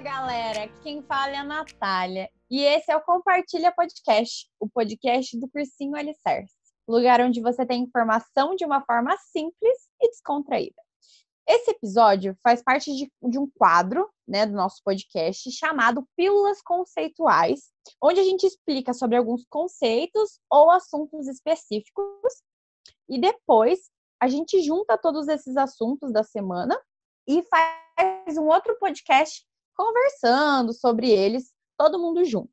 galera, quem fala é a Natália e esse é o Compartilha Podcast, o podcast do Cursinho Alicerce, lugar onde você tem informação de uma forma simples e descontraída. Esse episódio faz parte de, de um quadro né, do nosso podcast chamado Pílulas Conceituais, onde a gente explica sobre alguns conceitos ou assuntos específicos e depois a gente junta todos esses assuntos da semana e faz um outro podcast conversando sobre eles, todo mundo junto.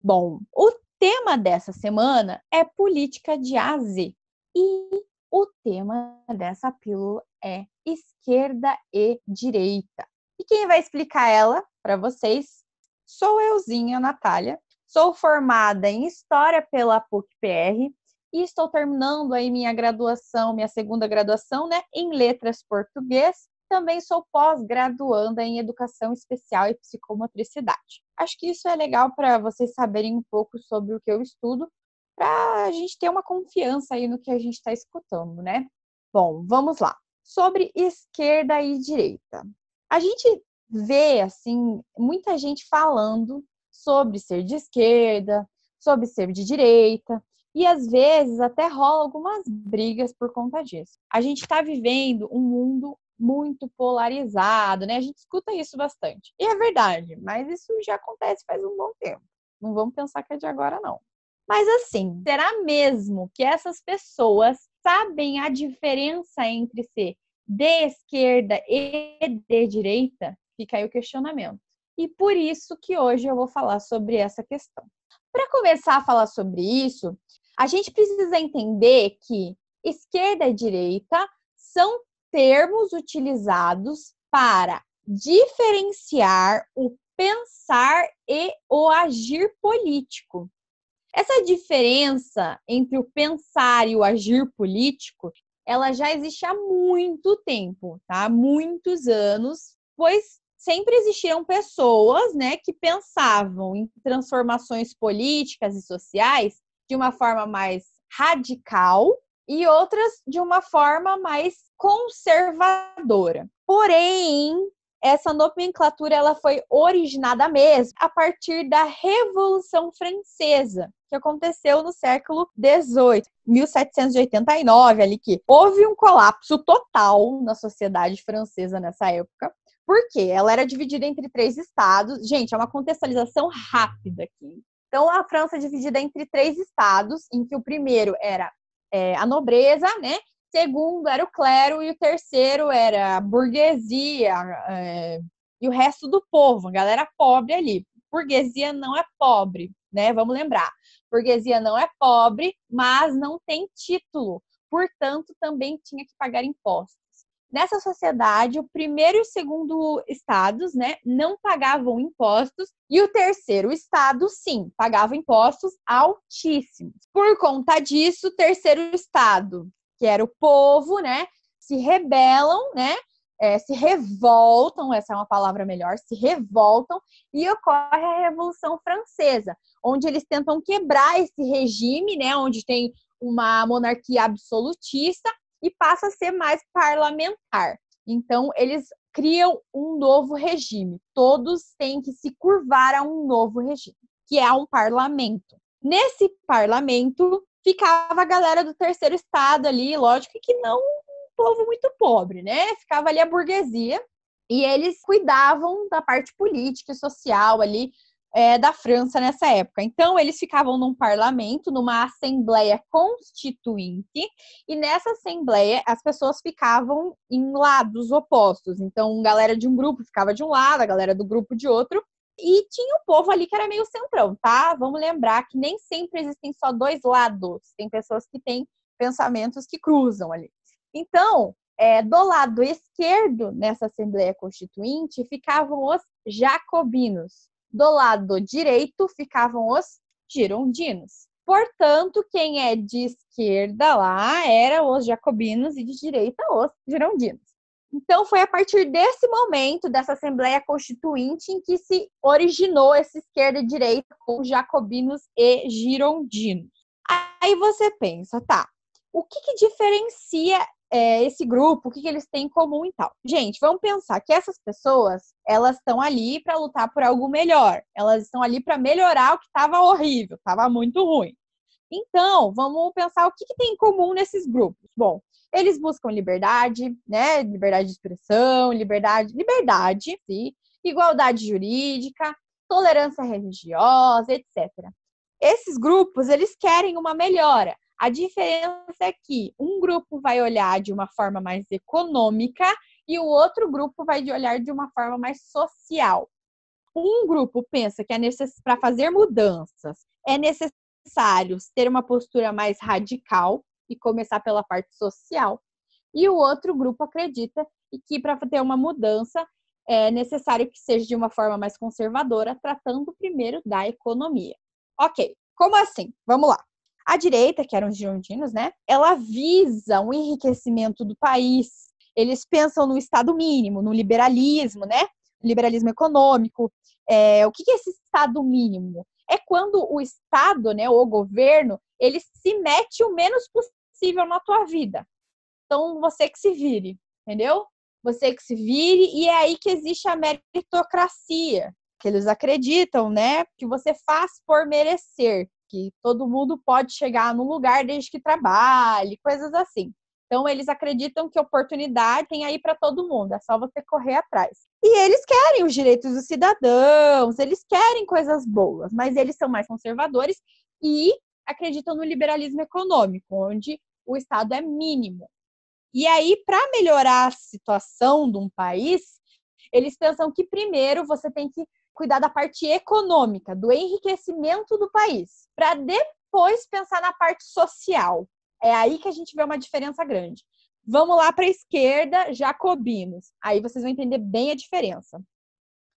Bom, o tema dessa semana é política de A a Z. E o tema dessa pílula é esquerda e direita. E quem vai explicar ela para vocês sou euzinha, Natália. Sou formada em História pela PUC-PR e estou terminando aí minha graduação, minha segunda graduação, né, em Letras Português também sou pós-graduanda em Educação Especial e Psicomotricidade. Acho que isso é legal para vocês saberem um pouco sobre o que eu estudo, para a gente ter uma confiança aí no que a gente está escutando, né? Bom, vamos lá. Sobre esquerda e direita. A gente vê, assim, muita gente falando sobre ser de esquerda, sobre ser de direita, e às vezes até rola algumas brigas por conta disso. A gente está vivendo um mundo muito polarizado, né? A gente escuta isso bastante. E é verdade, mas isso já acontece faz um bom tempo. Não vamos pensar que é de agora, não. Mas assim, será mesmo que essas pessoas sabem a diferença entre ser de esquerda e de direita? Fica aí o questionamento. E por isso que hoje eu vou falar sobre essa questão. Para começar a falar sobre isso, a gente precisa entender que esquerda e direita são termos utilizados para diferenciar o pensar e o agir político. Essa diferença entre o pensar e o agir político, ela já existe há muito tempo, tá? Muitos anos, pois sempre existiram pessoas, né, que pensavam em transformações políticas e sociais de uma forma mais radical e outras de uma forma mais conservadora. Porém, essa nomenclatura ela foi originada mesmo a partir da Revolução Francesa, que aconteceu no século XVIII, 1789, ali que houve um colapso total na sociedade francesa nessa época. Porque ela era dividida entre três estados. Gente, é uma contextualização rápida aqui. Então, a França é dividida entre três estados, em que o primeiro era é, a nobreza, né? Segundo era o clero e o terceiro era a burguesia é, e o resto do povo, a galera pobre ali. Burguesia não é pobre, né? Vamos lembrar. Burguesia não é pobre, mas não tem título, portanto também tinha que pagar impostos. Nessa sociedade, o primeiro e o segundo estados, né, não pagavam impostos e o terceiro estado, sim, pagava impostos altíssimos. Por conta disso, o terceiro estado, que era o povo, né, se rebelam, né, é, se revoltam, essa é uma palavra melhor, se revoltam e ocorre a Revolução Francesa, onde eles tentam quebrar esse regime, né, onde tem uma monarquia absolutista e passa a ser mais parlamentar. Então, eles criam um novo regime. Todos têm que se curvar a um novo regime, que é um parlamento. Nesse parlamento ficava a galera do terceiro estado ali, lógico que não um povo muito pobre, né? Ficava ali a burguesia e eles cuidavam da parte política e social ali é, da França nessa época. Então, eles ficavam num parlamento, numa assembleia constituinte, e nessa assembleia as pessoas ficavam em lados opostos. Então, galera de um grupo ficava de um lado, a galera do grupo de outro, e tinha o povo ali que era meio centrão, tá? Vamos lembrar que nem sempre existem só dois lados, tem pessoas que têm pensamentos que cruzam ali. Então, é, do lado esquerdo, nessa Assembleia Constituinte, ficavam os jacobinos, do lado direito ficavam os girondinos. Portanto, quem é de esquerda lá era os jacobinos e de direita os girondinos. Então, foi a partir desse momento, dessa Assembleia Constituinte, em que se originou essa esquerda e direita com jacobinos e girondinos. Aí você pensa, tá, o que, que diferencia é, esse grupo, o que, que eles têm em comum e tal. Gente, vamos pensar que essas pessoas, elas estão ali para lutar por algo melhor. Elas estão ali para melhorar o que estava horrível, estava muito ruim. Então, vamos pensar o que, que tem em comum nesses grupos. Bom, eles buscam liberdade, né? Liberdade de expressão, liberdade, liberdade, sim, igualdade jurídica, tolerância religiosa, etc. Esses grupos, eles querem uma melhora. A diferença é que um grupo vai olhar de uma forma mais econômica e o outro grupo vai olhar de uma forma mais social. Um grupo pensa que é necess... para fazer mudanças é necessário ter uma postura mais radical e começar pela parte social. E o outro grupo acredita que para ter uma mudança é necessário que seja de uma forma mais conservadora, tratando primeiro da economia. Ok, como assim? Vamos lá. A direita, que eram os girondinos, né? Ela visa um enriquecimento do país. Eles pensam no Estado mínimo, no liberalismo, né? Liberalismo econômico. É, o que é esse Estado mínimo? É quando o Estado, né, o governo, ele se mete o menos possível na tua vida. Então, você que se vire, entendeu? Você que se vire, e é aí que existe a meritocracia, que eles acreditam, né, que você faz por merecer, que todo mundo pode chegar no lugar desde que trabalhe, coisas assim. Então, eles acreditam que oportunidade tem aí para todo mundo, é só você correr atrás. E eles querem os direitos dos cidadãos, eles querem coisas boas, mas eles são mais conservadores e acreditam no liberalismo econômico, onde o Estado é mínimo. E aí, para melhorar a situação de um país, eles pensam que primeiro você tem que cuidar da parte econômica, do enriquecimento do país, para depois pensar na parte social. É aí que a gente vê uma diferença grande. Vamos lá para a esquerda, jacobinos. Aí vocês vão entender bem a diferença.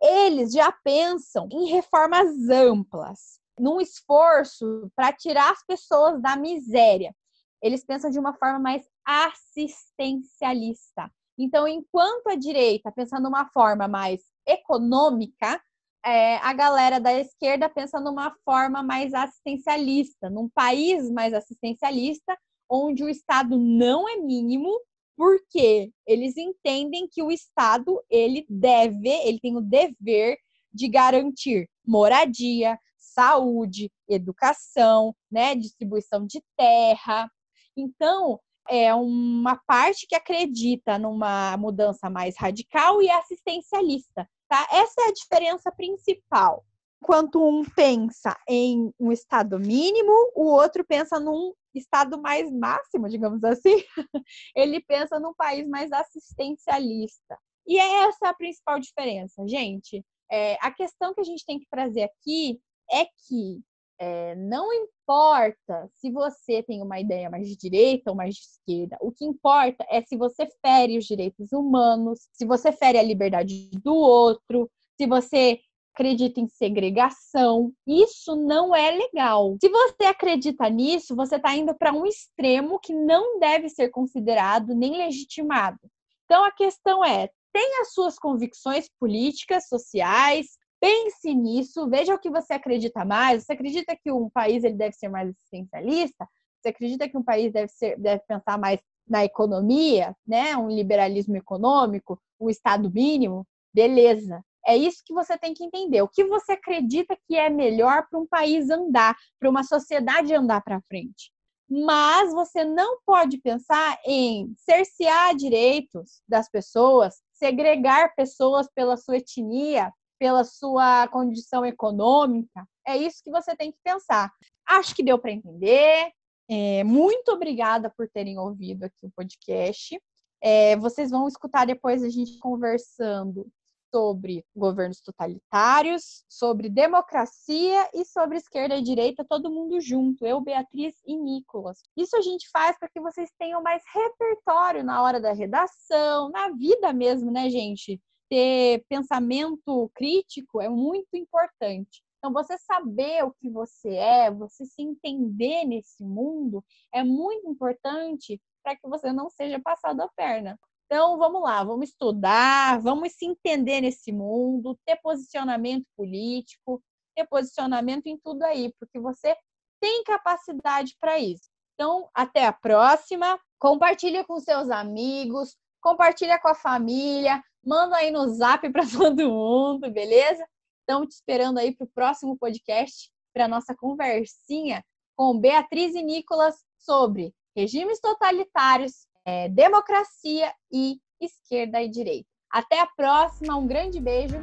Eles já pensam em reformas amplas, num esforço para tirar as pessoas da miséria. Eles pensam de uma forma mais assistencialista. Então, enquanto a direita pensa numa forma mais econômica, é, a galera da esquerda pensa numa forma mais assistencialista, num país mais assistencialista, onde o Estado não é mínimo, porque eles entendem que o Estado ele deve, ele tem o dever de garantir moradia, saúde, educação, né, distribuição de terra. Então, é uma parte que acredita numa mudança mais radical e assistencialista, tá? Essa é a diferença principal. Enquanto um pensa em um estado mínimo, o outro pensa num estado mais máximo, digamos assim. Ele pensa num país mais assistencialista. E essa é a principal diferença, gente. É, a questão que a gente tem que trazer aqui é que é, não importa se você tem uma ideia mais de direita ou mais de esquerda, o que importa é se você fere os direitos humanos, se você fere a liberdade do outro, se você acredita em segregação. Isso não é legal. Se você acredita nisso, você está indo para um extremo que não deve ser considerado nem legitimado. Então a questão é: tem as suas convicções políticas, sociais, Pense nisso, veja o que você acredita mais. Você acredita que um país ele deve ser mais assistencialista? Você acredita que um país deve, ser, deve pensar mais na economia, né? Um liberalismo econômico, um Estado mínimo? Beleza. É isso que você tem que entender. O que você acredita que é melhor para um país andar, para uma sociedade andar para frente. Mas você não pode pensar em cercear direitos das pessoas, segregar pessoas pela sua etnia, pela sua condição econômica. É isso que você tem que pensar. Acho que deu para entender. É, muito obrigada por terem ouvido aqui o podcast. É, vocês vão escutar depois a gente conversando sobre governos totalitários, sobre democracia e sobre esquerda e direita, todo mundo junto, eu, Beatriz e Nicolas. Isso a gente faz para que vocês tenham mais repertório na hora da redação, na vida mesmo, né, gente? ter pensamento crítico é muito importante. Então, você saber o que você é, você se entender nesse mundo é muito importante para que você não seja passado a perna. Então, vamos lá, vamos estudar, vamos se entender nesse mundo, ter posicionamento político, ter posicionamento em tudo aí, porque você tem capacidade para isso. Então, até a próxima. Compartilha com seus amigos, compartilha com a família, manda aí no zap para todo mundo, beleza? Estamos te esperando aí para o próximo podcast, para nossa conversinha com Beatriz e Nicolas sobre regimes totalitários, é, democracia e esquerda e direita. Até a próxima, um grande beijo